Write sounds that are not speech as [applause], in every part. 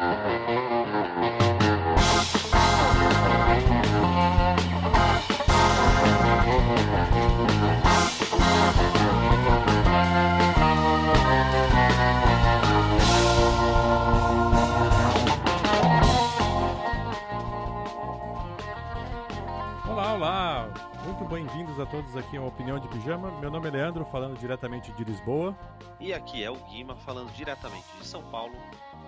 Olá! Muito bem-vindos a todos aqui ao Opinião de Pijama. Meu nome é Leandro, falando diretamente de Lisboa. E aqui é o Guima falando diretamente de São Paulo.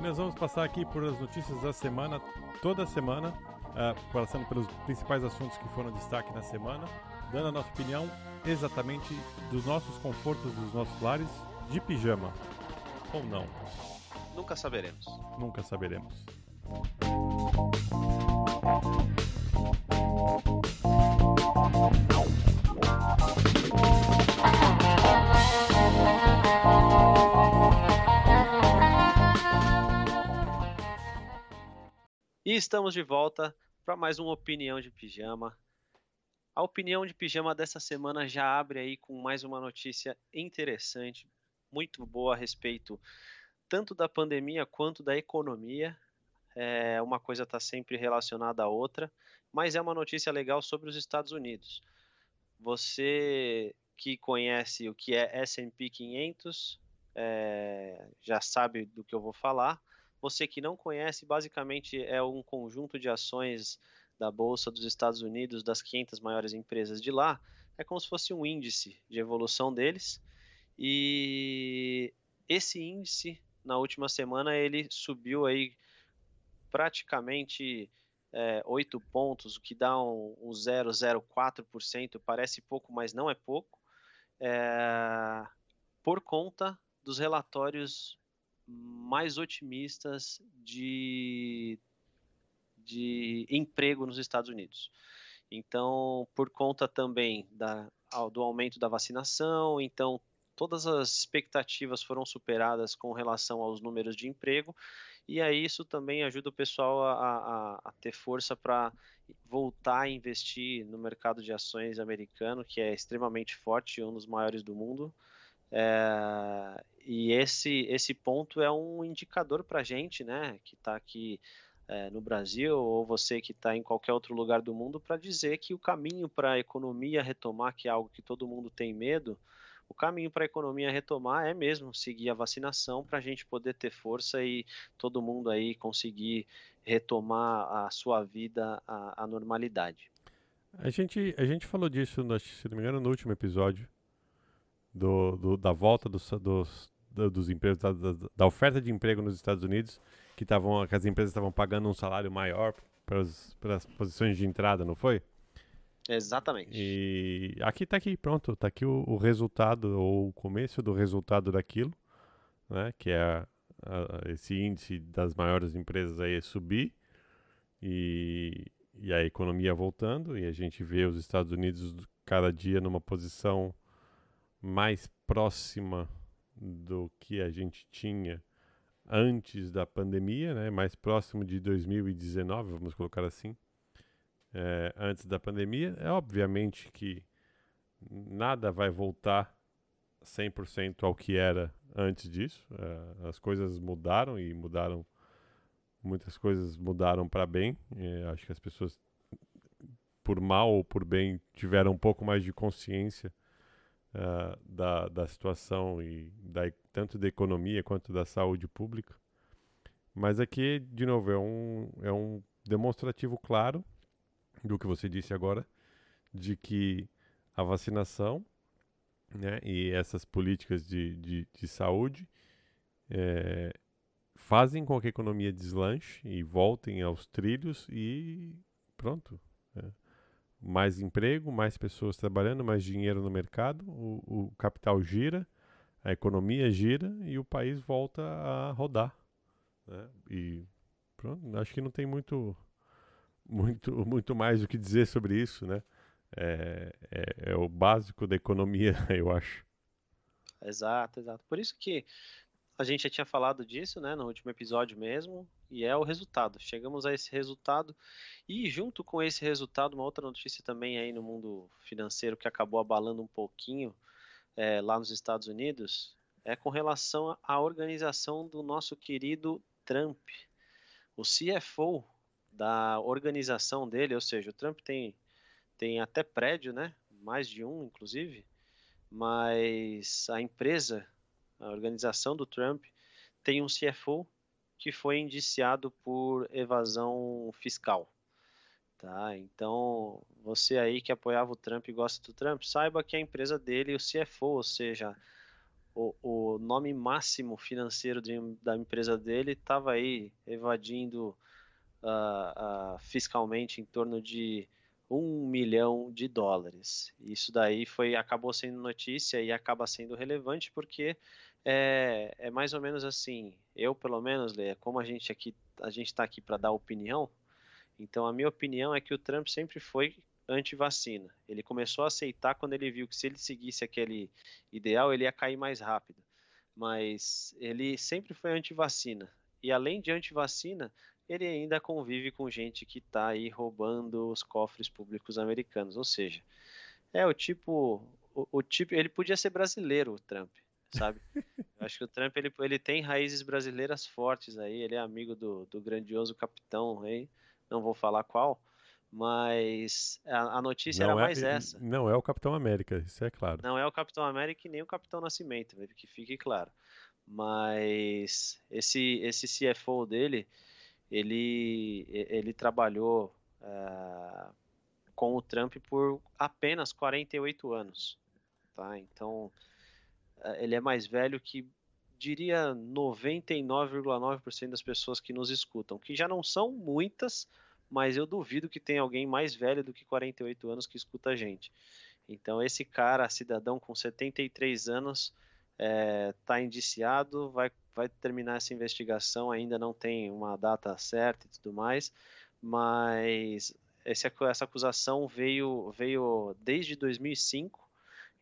Nós vamos passar aqui por as notícias da semana, toda semana, uh, passando pelos principais assuntos que foram destaque na semana, dando a nossa opinião exatamente dos nossos confortos dos nossos lares de pijama. Ou não. Nunca saberemos. Nunca saberemos. E estamos de volta para mais uma opinião de pijama. A opinião de pijama dessa semana já abre aí com mais uma notícia interessante, muito boa a respeito tanto da pandemia quanto da economia. É, uma coisa está sempre relacionada à outra, mas é uma notícia legal sobre os Estados Unidos. Você que conhece o que é S&P 500 é, já sabe do que eu vou falar. Você que não conhece, basicamente é um conjunto de ações da Bolsa dos Estados Unidos, das 500 maiores empresas de lá. É como se fosse um índice de evolução deles. E esse índice, na última semana, ele subiu aí praticamente é, 8 pontos, o que dá um, um 0,04%. Parece pouco, mas não é pouco. É, por conta dos relatórios mais otimistas de, de emprego nos Estados Unidos. Então, por conta também da, do aumento da vacinação, então todas as expectativas foram superadas com relação aos números de emprego, e aí isso também ajuda o pessoal a, a, a ter força para voltar a investir no mercado de ações americano, que é extremamente forte, um dos maiores do mundo. É, e esse, esse ponto é um indicador para a gente, né, que está aqui é, no Brasil, ou você que está em qualquer outro lugar do mundo, para dizer que o caminho para a economia retomar, que é algo que todo mundo tem medo, o caminho para a economia retomar é mesmo seguir a vacinação para a gente poder ter força e todo mundo aí conseguir retomar a sua vida à, normalidade. A gente, a gente falou disso, se não me engano, no último episódio, do, do, da volta dos, dos, dos empregos, da, da, oferta de emprego nos Estados Unidos, que, tavam, que as empresas estavam pagando um salário maior para as posições de entrada, não foi? Exatamente. E aqui está aqui, pronto, está aqui o, o, resultado, ou o começo do resultado daquilo, né, que é a, a, esse índice das maiores empresas aí subir, e, e a economia voltando, e a gente vê os Estados Unidos cada dia numa posição mais próxima do que a gente tinha antes da pandemia, né? mais próximo de 2019, vamos colocar assim, é, antes da pandemia. É obviamente que nada vai voltar 100% ao que era antes disso. É, as coisas mudaram e mudaram, muitas coisas mudaram para bem. É, acho que as pessoas, por mal ou por bem, tiveram um pouco mais de consciência uh, da, da situação e da, tanto da economia quanto da saúde pública. Mas aqui, de novo, é um, é um demonstrativo claro do que você disse agora, de que a vacinação né, e essas políticas de, de, de saúde é, fazem com que a economia deslanche e voltem aos trilhos e pronto. É mais emprego, mais pessoas trabalhando, mais dinheiro no mercado, o, o capital gira, a economia gira e o país volta a rodar. Né? E pronto, acho que não tem muito, muito, muito mais o que dizer sobre isso, né? É, é, é o básico da economia, [laughs] eu acho. Exato, exato. Por isso que a gente já tinha falado disso, né, no último episódio mesmo, e é o resultado. Chegamos a esse resultado e junto com esse resultado, uma outra notícia também aí no mundo financeiro que acabou abalando um pouquinho é, lá nos Estados Unidos é com relação à organização do nosso querido Trump. o CFO da organização dele, ou seja, o Trump tem, tem até prédio, né? Mais de um, inclusive, mas a empresa, a organização do Trump, tem um CFO que foi indiciado por evasão fiscal. Tá? Então, você aí que apoiava o Trump e gosta do Trump, saiba que a empresa dele, o CFO, ou seja, o, o nome máximo financeiro de, da empresa dele, estava aí evadindo uh, uh, fiscalmente em torno de um milhão de dólares. Isso daí foi acabou sendo notícia e acaba sendo relevante porque é, é mais ou menos assim. Eu, pelo menos, Lê, como a gente aqui a gente está aqui para dar opinião, então a minha opinião é que o Trump sempre foi anti-vacina. Ele começou a aceitar quando ele viu que se ele seguisse aquele ideal, ele ia cair mais rápido. Mas ele sempre foi anti-vacina. E além de anti-vacina, ele ainda convive com gente que está aí roubando os cofres públicos americanos. Ou seja, é o tipo, o, o tipo, ele podia ser brasileiro, o Trump, sabe? [laughs] Eu acho que o Trump ele, ele tem raízes brasileiras fortes aí. Ele é amigo do, do grandioso capitão aí, não vou falar qual, mas a, a notícia não era é, mais essa. Não é o Capitão América, isso é claro. Não é o Capitão América e nem o Capitão Nascimento, que fique claro. Mas esse esse CFO dele, ele, ele trabalhou uh, com o Trump por apenas 48 anos. Tá? Então, uh, ele é mais velho que, diria, 99,9% das pessoas que nos escutam, que já não são muitas, mas eu duvido que tenha alguém mais velho do que 48 anos que escuta a gente. Então, esse cara, cidadão com 73 anos, está é, indiciado, vai vai terminar essa investigação, ainda não tem uma data certa e tudo mais, mas esse, essa acusação veio, veio desde 2005,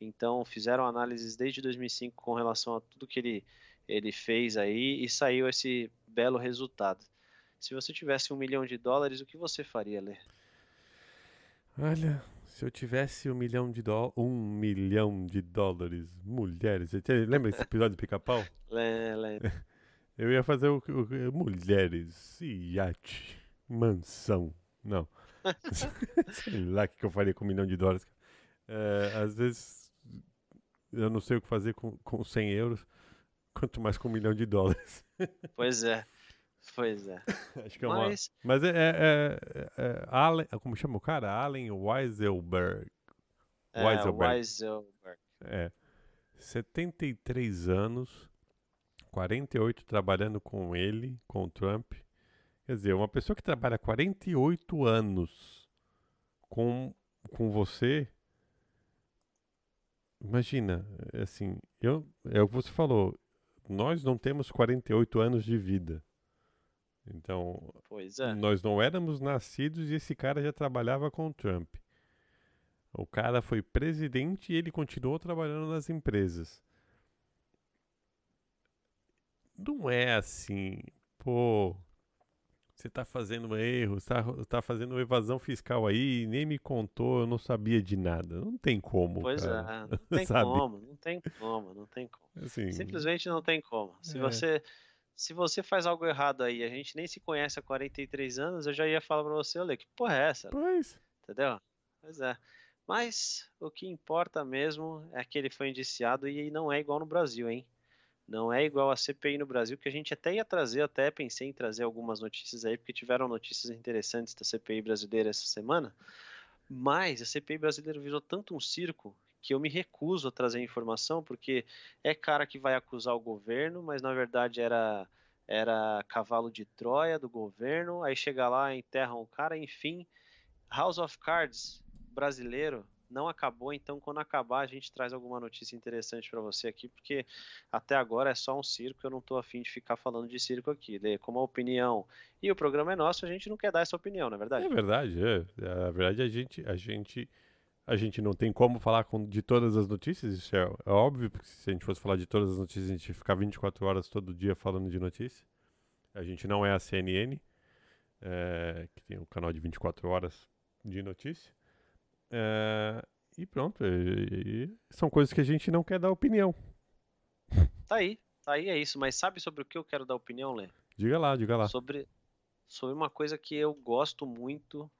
então fizeram análises desde 2005 com relação a tudo que ele, ele fez aí e saiu esse belo resultado. Se você tivesse um milhão de dólares, o que você faria, Lê? Olha, se eu tivesse um milhão de dólares. Um milhão de dólares. Mulheres. Você lembra esse episódio do pica-pau? [laughs] Lembra. [laughs] Eu ia fazer o, o, mulheres, iate, mansão. Não. [laughs] sei lá o que eu faria com um milhão de dólares. É, às vezes eu não sei o que fazer com, com 100 euros, quanto mais com um milhão de dólares. [laughs] Pois é. Pois é. Acho que é uma... Mas, Mas é, é, é, é Allen, como chama o cara? Allen Weiselberg. É, Weiselberg. Weiselberg. É. 73 anos, 48 trabalhando com ele, com o Trump. Quer dizer, uma pessoa que trabalha 48 anos com, com você. Imagina, assim, eu, é o que você falou. Nós não temos 48 anos de vida. Então, é. nós não éramos nascidos e esse cara já trabalhava com o Trump. O cara foi presidente e ele continuou trabalhando nas empresas. Não é assim, pô, você tá fazendo erro, está tá fazendo evasão fiscal aí, nem me contou, eu não sabia de nada. Não tem como. Pois cara. é, não [laughs] tem como, não tem como, não tem como. Assim, Simplesmente não tem como. Se é. você se você faz algo errado aí, a gente nem se conhece há 43 anos, eu já ia falar pra você, olha, que porra é essa? Pois. Entendeu? Pois é. Mas o que importa mesmo é que ele foi indiciado e não é igual no Brasil, hein? Não é igual a CPI no Brasil, que a gente até ia trazer, até pensei em trazer algumas notícias aí, porque tiveram notícias interessantes da CPI brasileira essa semana. Mas a CPI brasileira virou tanto um circo que eu me recuso a trazer informação, porque é cara que vai acusar o governo, mas na verdade era era cavalo de Troia do governo, aí chega lá, enterram o cara, enfim. House of Cards brasileiro não acabou, então quando acabar a gente traz alguma notícia interessante para você aqui, porque até agora é só um circo, eu não estou afim de ficar falando de circo aqui, né? como a opinião e o programa é nosso, a gente não quer dar essa opinião, não é verdade? É verdade, é. Na verdade a gente, a gente a gente não tem como falar com, de todas as notícias, isso é, é, óbvio, porque se a gente fosse falar de todas as notícias, a gente ia ficar 24 horas todo dia falando de notícia. A gente não é a CNN, é, que tem um canal de 24 horas de notícia. É, e pronto, e, são coisas que a gente não quer dar opinião. Tá aí, tá aí, é isso. Mas sabe sobre o que eu quero dar opinião, Lê? Diga lá, diga lá. Sobre, sobre uma coisa que eu gosto muito.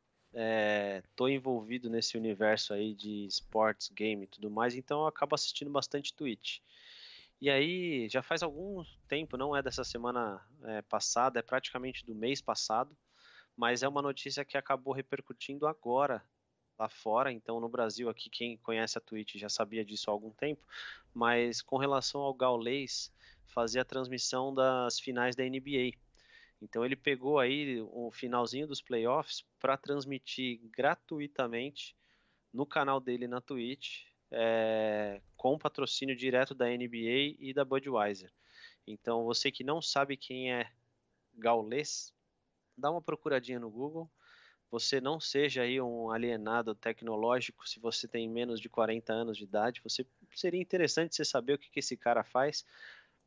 Estou é, envolvido nesse universo aí de sports, game e tudo mais, então eu acabo assistindo bastante Twitch. E aí, já faz algum tempo, não é dessa semana é, passada, é praticamente do mês passado, mas é uma notícia que acabou repercutindo agora lá fora. Então, no Brasil, aqui, quem conhece a Twitch já sabia disso há algum tempo. Mas com relação ao Gaules, fazer a transmissão das finais da NBA. Então, ele pegou aí o finalzinho dos playoffs para transmitir gratuitamente no canal dele na Twitch, é, com patrocínio direto da NBA e da Budweiser. Então, você que não sabe quem é Gaules, dá uma procuradinha no Google. Você não seja aí um alienado tecnológico se você tem menos de 40 anos de idade. Você seria interessante você saber o que, que esse cara faz,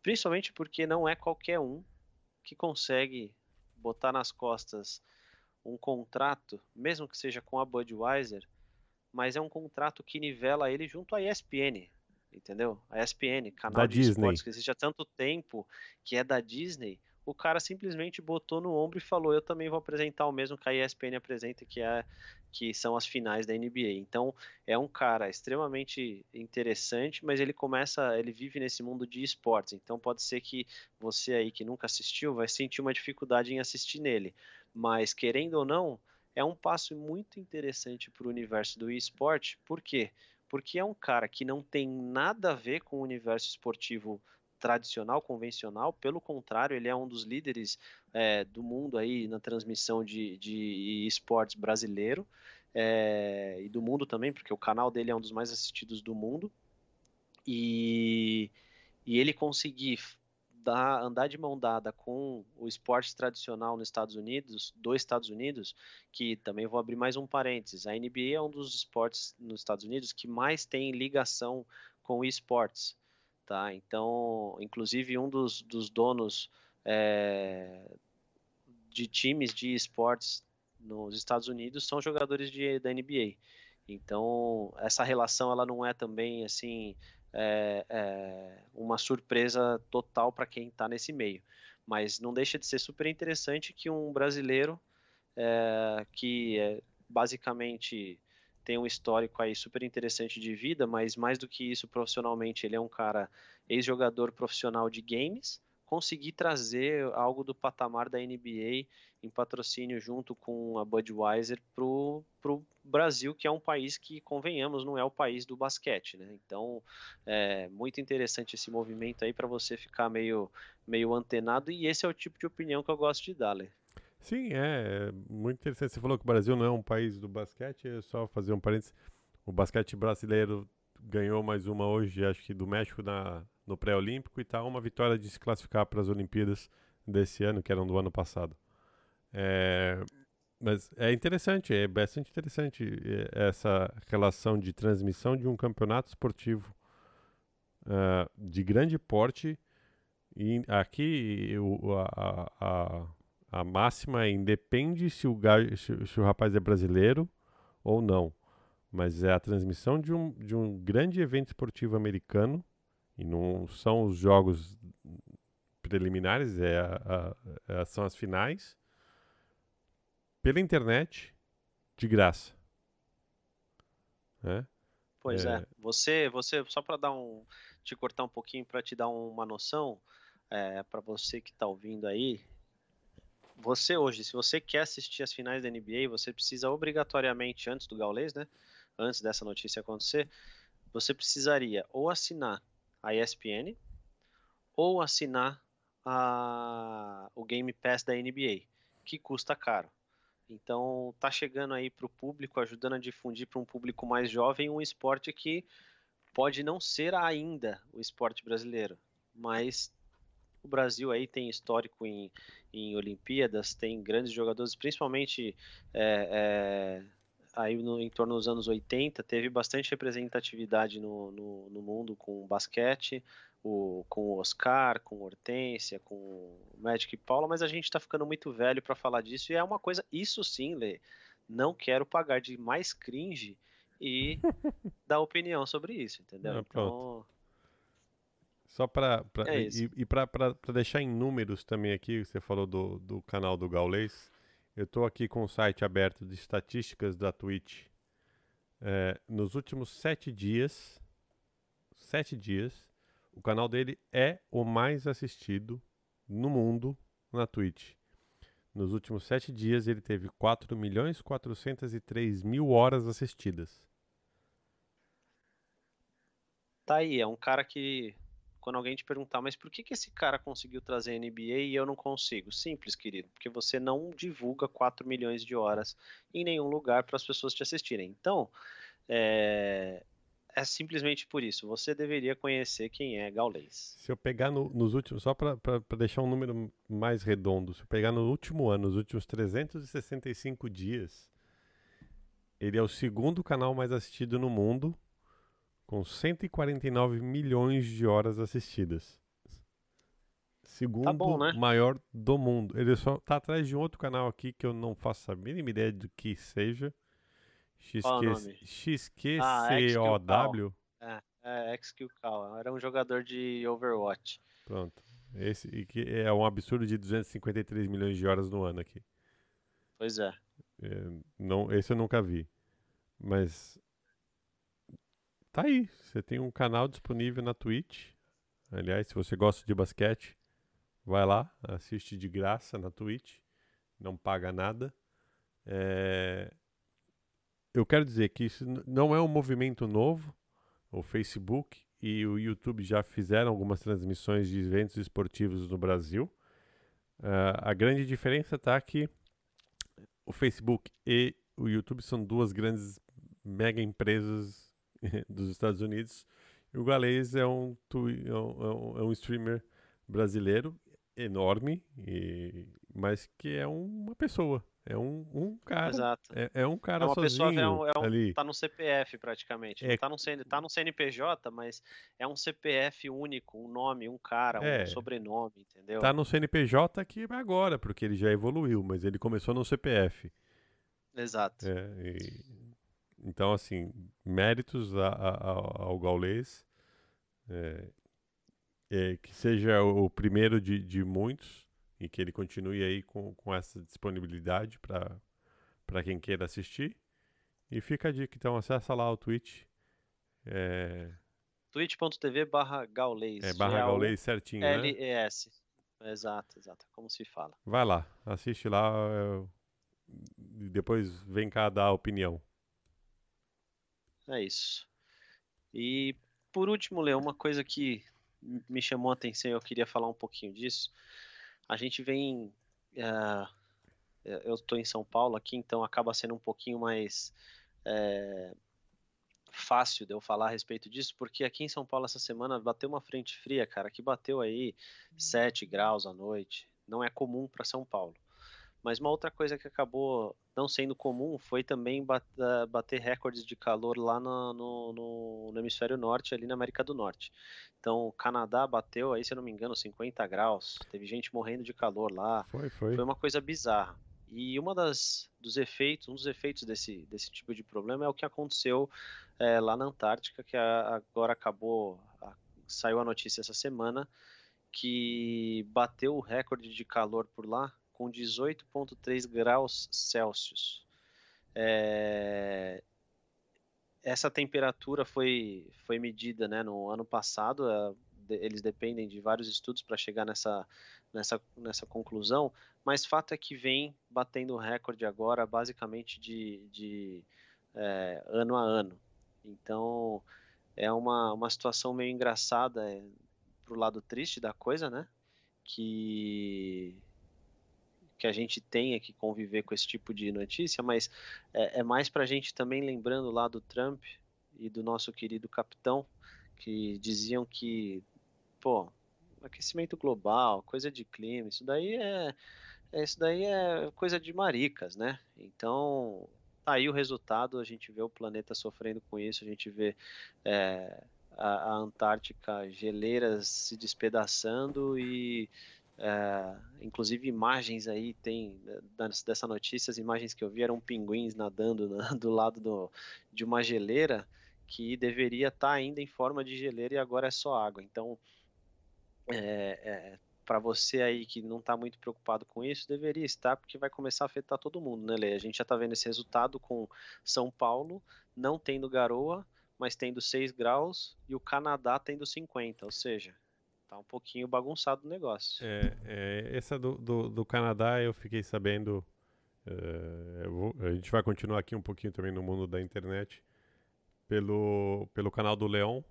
principalmente porque não é qualquer um que consegue botar nas costas um contrato, mesmo que seja com a Budweiser, mas é um contrato que nivela ele junto à ESPN, entendeu? A ESPN, canal da de Disney. esportes que existe há tanto tempo, que é da Disney, o cara simplesmente botou no ombro e falou: Eu também vou apresentar o mesmo que a ESPN apresenta, que, é, que são as finais da NBA. Então, é um cara extremamente interessante, mas ele começa, ele vive nesse mundo de esportes. Então, pode ser que você aí que nunca assistiu vai sentir uma dificuldade em assistir nele. Mas, querendo ou não, é um passo muito interessante para o universo do esporte. Por quê? Porque é um cara que não tem nada a ver com o universo esportivo tradicional, convencional, pelo contrário, ele é um dos líderes é, do mundo aí na transmissão de, de esportes brasileiro é, e do mundo também, porque o canal dele é um dos mais assistidos do mundo. E, e ele conseguir dar, andar de mão dada com o esporte tradicional nos Estados Unidos, dos Estados Unidos, que também vou abrir mais um parênteses, a NBA é um dos esportes nos Estados Unidos que mais tem ligação com esportes tá? Então, inclusive um dos, dos donos é, de times de esportes nos Estados Unidos são jogadores de, da NBA. Então, essa relação ela não é também assim é, é uma surpresa total para quem está nesse meio, mas não deixa de ser super interessante que um brasileiro é, que é basicamente tem um histórico aí super interessante de vida, mas mais do que isso, profissionalmente, ele é um cara ex-jogador profissional de games, conseguir trazer algo do patamar da NBA em patrocínio junto com a Budweiser pro, pro Brasil, que é um país que, convenhamos, não é o país do basquete, né? Então, é muito interessante esse movimento aí para você ficar meio, meio antenado e esse é o tipo de opinião que eu gosto de dar, Lê. Sim, é, é muito interessante. Você falou que o Brasil não é um país do basquete, é só fazer um parênteses. O basquete brasileiro ganhou mais uma hoje, acho que do México na, no pré-olímpico e tá uma vitória de se classificar para as Olimpíadas desse ano, que eram do ano passado. É, mas é interessante, é bastante interessante é, essa relação de transmissão de um campeonato esportivo uh, de grande porte. E aqui o, a, a, a máxima é independe se o, se, se o rapaz é brasileiro ou não. Mas é a transmissão de um, de um grande evento esportivo americano. E não são os jogos preliminares, é a, a, a, são as finais. Pela internet, de graça. É? Pois é. é. Você, você só para dar um, te cortar um pouquinho para te dar uma noção, é, para você que está ouvindo aí, você hoje, se você quer assistir as finais da NBA, você precisa obrigatoriamente, antes do Gaulês, né? Antes dessa notícia acontecer, você precisaria ou assinar a ESPN ou assinar a, o Game Pass da NBA, que custa caro. Então tá chegando aí para o público, ajudando a difundir para um público mais jovem um esporte que pode não ser ainda o esporte brasileiro, mas o Brasil aí tem histórico em, em Olimpíadas, tem grandes jogadores, principalmente é, é, aí no, em torno dos anos 80, teve bastante representatividade no, no, no mundo com o basquete, o, com o Oscar, com o Hortência, com o Magic Paula, mas a gente está ficando muito velho para falar disso e é uma coisa, isso sim, Lê, não quero pagar de mais cringe e [laughs] dar opinião sobre isso, entendeu? então, só para é e, e para deixar em números também aqui, você falou do, do canal do Gaulês. Eu estou aqui com o site aberto de estatísticas da Twitch. É, nos últimos sete dias, sete dias, o canal dele é o mais assistido no mundo na Twitch. Nos últimos sete dias, ele teve 4 milhões 403 mil horas assistidas. Tá aí, é um cara que quando alguém te perguntar, mas por que, que esse cara conseguiu trazer NBA e eu não consigo? Simples, querido, porque você não divulga 4 milhões de horas em nenhum lugar para as pessoas te assistirem. Então, é, é simplesmente por isso. Você deveria conhecer quem é Gaulês. Se eu pegar no, nos últimos, só para deixar um número mais redondo, se eu pegar no último ano, nos últimos 365 dias, ele é o segundo canal mais assistido no mundo com 149 milhões de horas assistidas. Segundo tá bom, né? maior do mundo. Ele só tá atrás de um outro canal aqui que eu não faço a mínima ideia do que seja. XQ, ah, XQCOW. É, é, XQCOW. Era um jogador de Overwatch. Pronto. Esse que é um absurdo de 253 milhões de horas no ano aqui. Pois é. é não, esse eu nunca vi. Mas Tá aí, você tem um canal disponível na Twitch. Aliás, se você gosta de basquete, vai lá, assiste de graça na Twitch, não paga nada. É... Eu quero dizer que isso não é um movimento novo. O Facebook e o YouTube já fizeram algumas transmissões de eventos esportivos no Brasil. Uh, a grande diferença está que o Facebook e o YouTube são duas grandes mega empresas [laughs] dos Estados Unidos. E o Galês é um, é um, é um streamer brasileiro enorme, e, mas que é uma pessoa. É um, um cara. Exato. É, é um cara é uma sozinho pessoa, é um, é um, ali. Tá no CPF praticamente. É, tá, no, tá no CNPJ, mas é um CPF único, um nome, um cara, é, um sobrenome, entendeu? Tá no CNPJ aqui agora, porque ele já evoluiu, mas ele começou no CPF. Exato. É, e então, assim, méritos a, a, ao Gaulês. É, é, que seja o primeiro de, de muitos e que ele continue aí com, com essa disponibilidade para quem queira assistir. E fica a dica, então, acessa lá o Twitch. É... twitch.tv barra Gaulês. É, barra Gaulês certinho, L-E-S. Né? Exato, exato. Como se fala. Vai lá, assiste lá. Eu... Depois vem cá dar opinião. É isso. E por último, Leo, uma coisa que me chamou a atenção e eu queria falar um pouquinho disso. A gente vem. Uh, eu estou em São Paulo aqui, então acaba sendo um pouquinho mais é, fácil de eu falar a respeito disso, porque aqui em São Paulo essa semana bateu uma frente fria, cara, que bateu aí 7 graus à noite. Não é comum para São Paulo. Mas uma outra coisa que acabou não sendo comum foi também eh, bater recordes de calor lá no, no, no, hemisfério norte, ali na América do Norte. Então, o Canadá bateu aí, se eu não me engano, 50 graus. Teve gente morrendo de calor lá. Foi, foi. Foi uma coisa bizarra. E uma das dos efeitos, um dos efeitos desse, desse tipo de problema é o que aconteceu é, lá na Antártica, que a, agora acabou, a, saiu a notícia essa semana que bateu o recorde de calor por lá com 18,3 graus Celsius. É... Essa temperatura foi, foi medida né, no ano passado, é, eles dependem de vários estudos para chegar nessa, nessa, nessa conclusão, mas fato é que vem batendo recorde agora, basicamente de, de é, ano a ano. Então é uma, uma situação meio engraçada é, pro lado triste da coisa, né? Que que a gente tenha que conviver com esse tipo de notícia, mas é, é mais para a gente também lembrando lá do Trump e do nosso querido capitão, que diziam que, pô, aquecimento global, coisa de clima, isso daí é, é isso daí é coisa de maricas, né? Então, tá aí o resultado, a gente vê o planeta sofrendo com isso, a gente vê é, a, a Antártica, geleiras se despedaçando e é, inclusive imagens aí tem né, dessa notícia, as imagens que eu vi eram pinguins nadando na, [laughs] do lado do, de uma geleira que deveria estar tá ainda em forma de geleira e agora é só água. Então é, é, para você aí que não está muito preocupado com isso, deveria estar, porque vai começar a afetar todo mundo, né, Lê? A gente já está vendo esse resultado com São Paulo não tendo garoa, mas tendo 6 graus, e o Canadá tendo 50, ou seja, tá um pouquinho bagunçado o negócio. É, é essa do, do, do, Canadá eu fiquei sabendo. É, vou, a gente vai continuar aqui um pouquinho também no mundo da internet pelo, pelo canal do Leon,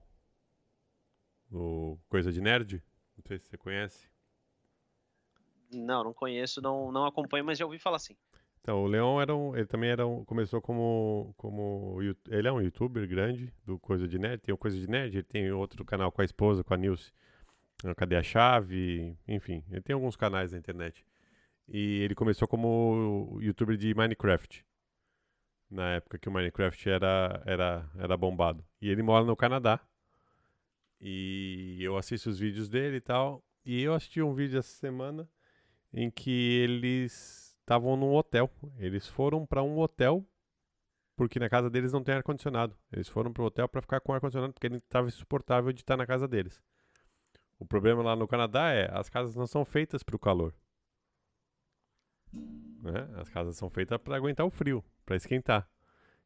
o Coisa de Nerd. Não sei se você conhece. Não, não conheço, não, não acompanho, mas já ouvi falar assim. Então, o Leon era um, ele também era um, começou como, como ele é um youtuber grande do Coisa de Nerd, tem o Coisa de Nerd, ele tem outro canal com a esposa, com a Nilce, Cadê a Chave, enfim, ele tem alguns canais na internet. E ele começou como youtuber de Minecraft, na época que o Minecraft era, era, era bombado. E ele mora no Canadá, e eu assisto os vídeos dele e tal, e eu assisti um vídeo essa semana em que eles estavam num hotel. Eles foram para um hotel porque na casa deles não tem ar condicionado. Eles foram para o hotel para ficar com ar condicionado porque ele estava insuportável de estar na casa deles. O problema lá no Canadá é as casas não são feitas para o calor. Né? As casas são feitas para aguentar o frio, para esquentar.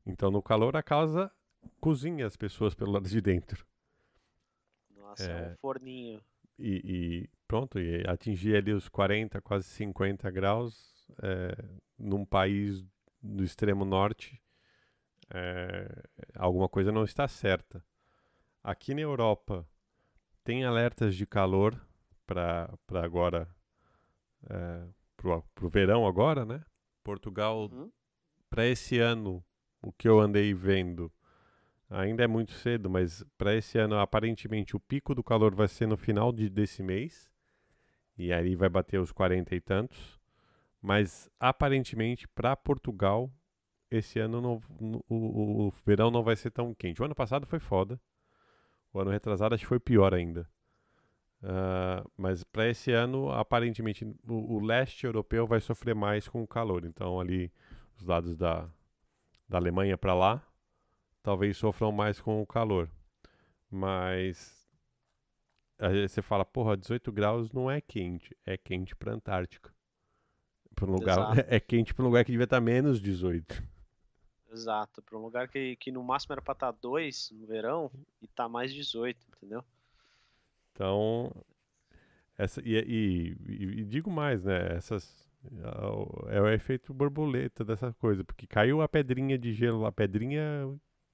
Então no calor a casa cozinha as pessoas pelo lado de dentro. Nossa, é, é um forninho. E, e, pronto, e atingir ali os 40, quase 50 graus é, num país do extremo norte, é, alguma coisa não está certa. Aqui na Europa tem alertas de calor para agora, é, para o verão agora, né? Portugal, uhum. para esse ano, o que eu andei vendo, Ainda é muito cedo, mas para esse ano, aparentemente, o pico do calor vai ser no final de, desse mês. E aí vai bater os 40 e tantos. Mas aparentemente, para Portugal, esse ano não, o, o, verão não vai ser tão quente. O ano passado foi foda. O ano retrasado acho que foi pior ainda. Uh, mas para esse ano, aparentemente, o, o, leste europeu vai sofrer mais com o calor. Então, ali, os lados da, da Alemanha para lá, talvez sofram mais com o calor. Mas aí você fala, porra, 18 graus não é quente, é quente para Antártica. Para um lugar [laughs] é quente para um lugar que devia estar tá menos 18. Exato, para um lugar que, que no máximo era para estar tá 2 no verão e tá mais 18, entendeu? Então, essa e, e, e, e digo mais, né? Essas é o efeito borboleta dessa coisa, porque caiu a pedrinha de gelo, a pedrinha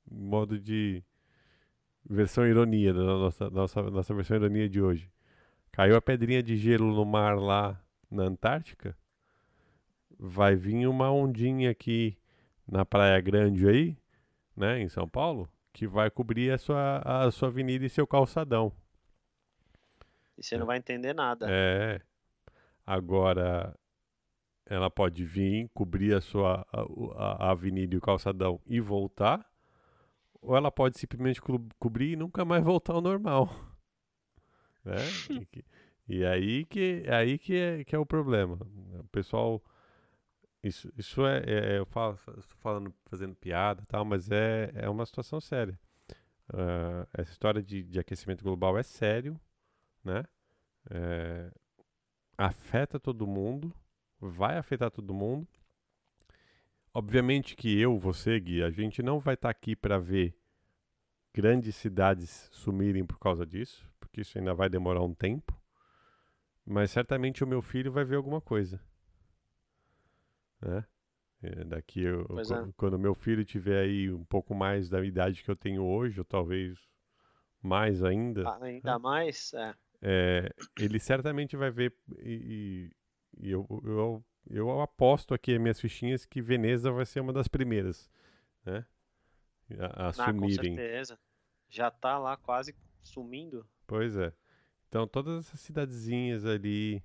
modo de versão ironia da nossa, nossa, nossa versão ironia de hoje. Caiu a pedrinha de gelo no mar lá na Antártica, vai vir uma ondinha aqui na Praia Grande aí, né, em São Paulo, que vai cobrir a sua, a sua avenida e seu calçadão. E você não vai entender nada. É. Cagora, ela pode vir, cobrir a sua a, a avenida e o calçadão e voltar, ou ela pode simplesmente co cobrir e nunca mais voltar ao normal. [laughs] Né? [laughs] e, e, aí que é aí que é, que é o problema. O pessoal isso, isso é, é, é eu falo, estou falando fazendo piada, tal, mas é, é uma situação séria. Uh, essa história de, de aquecimento global é sério, né? É, afeta todo mundo, vai afetar todo mundo. Obviamente que eu, você, Gui, a gente não vai estar tá aqui para ver grandes cidades sumirem por causa disso, porque isso ainda vai demorar um tempo. Mas certamente o meu filho vai ver alguma coisa. Né? É, daqui eu, é. quando meu filho tiver aí um pouco mais da idade que eu tenho hoje, ou talvez mais ainda. Ah, ainda né? mais, é. é. Ele certamente vai ver e, e eu, eu eu aposto aqui as minhas fichinhas que Veneza vai ser uma das primeiras, né? A, a ah, sumirem. Com certeza. Já tá lá quase sumindo. Pois é. Então todas essas cidadezinhas ali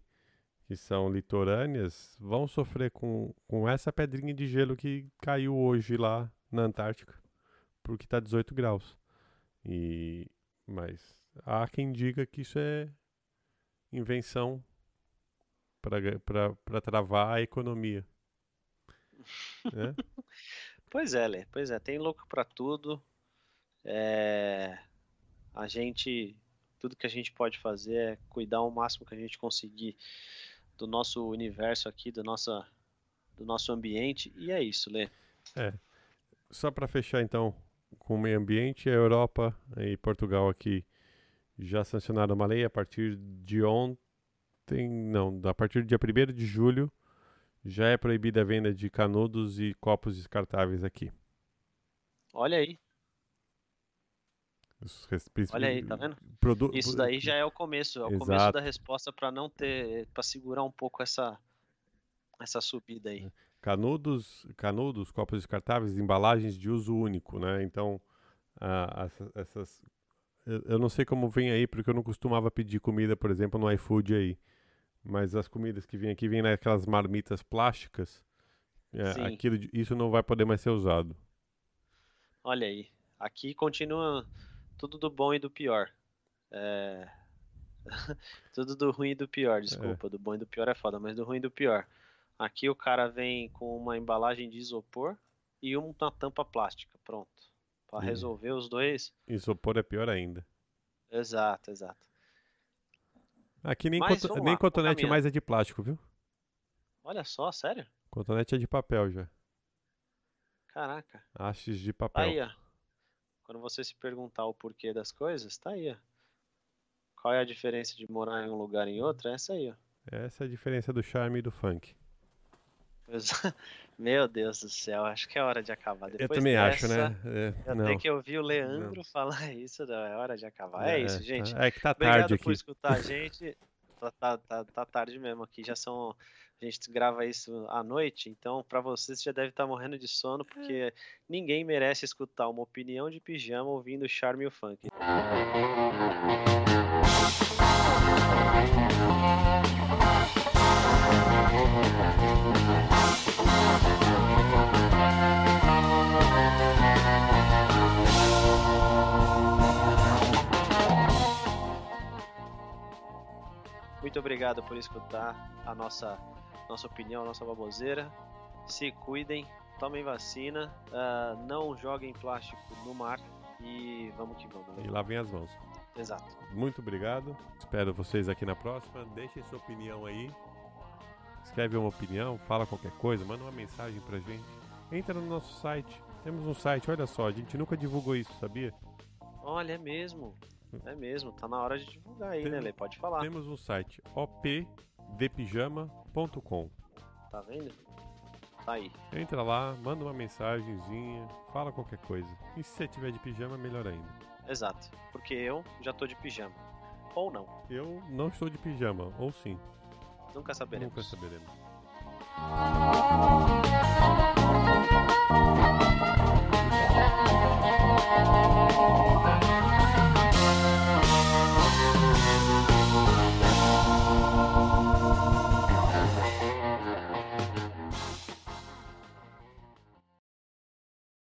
que são litorâneas vão sofrer com, com essa pedrinha de gelo que caiu hoje lá na Antártica, porque tá 18 graus. E mas há quem diga que isso é invenção para travar a economia. né? [laughs] Pois é, Lê. Pois é, tem louco para tudo. É... A gente tudo que a gente pode fazer é cuidar o máximo que a gente conseguir do nosso universo aqui, do nosso, do nosso ambiente, e é isso, Lê. É. Só para fechar então com o meio ambiente, a Europa e Portugal aqui já sancionaram uma lei a partir de ontem, não, a partir do dia 1 de julho, já é proibida a venda de canudos e copos descartáveis aqui. Olha aí. Olha aí, tá vendo? Produ Isso daí já é o começo, é o Exato. começo da resposta para não ter, para segurar um pouco essa essa subida aí. Canudos, canudos, copos descartáveis, embalagens de uso único, né? Então, essas, eu não sei como vem aí, porque eu não costumava pedir comida, por exemplo, no iFood aí. Mas as comidas que vêm aqui vêm naquelas marmitas plásticas. É, aquilo, isso não vai poder mais ser usado. Olha aí. Aqui continua tudo do bom e do pior. É... [laughs] tudo do ruim e do pior, desculpa. É. Do bom e do pior é foda, mas do ruim e do pior. Aqui o cara vem com uma embalagem de isopor e uma tampa plástica. Pronto. Para resolver os dois. Isopor é pior ainda. Exato, exato. Aqui nem, Mas, nem cotonete mais é de plástico, viu? Olha só, sério? Cotonete é de papel já. Caraca. Hastes de papel. Aí, ó. Quando você se perguntar o porquê das coisas, tá aí, ó. Qual é a diferença de morar em um lugar e em outro? É essa aí, ó. Essa é a diferença do charme e do funk. [laughs] Meu Deus do céu, acho que é hora de acabar. Depois eu também dessa, acho, né? É, eu não. tenho que ouvir o Leandro não. [laughs] falar isso, não, é hora de acabar. É, é isso, gente. É que tá Obrigado tarde aqui. por escutar a [laughs] gente. Tá, tá, tá, tá, tarde mesmo aqui, já são. A gente grava isso à noite, então para vocês já deve estar tá morrendo de sono, porque ninguém merece escutar uma opinião de pijama ouvindo Charme e o Funk. Muito obrigado por escutar a nossa, nossa opinião, nossa baboseira. Se cuidem, tomem vacina, uh, não joguem plástico no mar e vamos que vamos. E lavem as mãos. Exato. Muito obrigado. Espero vocês aqui na próxima. Deixem sua opinião aí. Escreve uma opinião, fala qualquer coisa, manda uma mensagem pra gente. Entra no nosso site. Temos um site, olha só, a gente nunca divulgou isso, sabia? Olha, é mesmo. É mesmo, tá na hora de divulgar aí, Tem, né, Lê? Pode falar. Temos um site thepijama.com. Tá vendo? Tá aí. Entra lá, manda uma mensagenzinha, fala qualquer coisa. E se você tiver de pijama, melhor ainda. Exato, porque eu já tô de pijama. Ou não. Eu não estou de pijama, ou sim. Nunca saberemos. Nunca saberemos.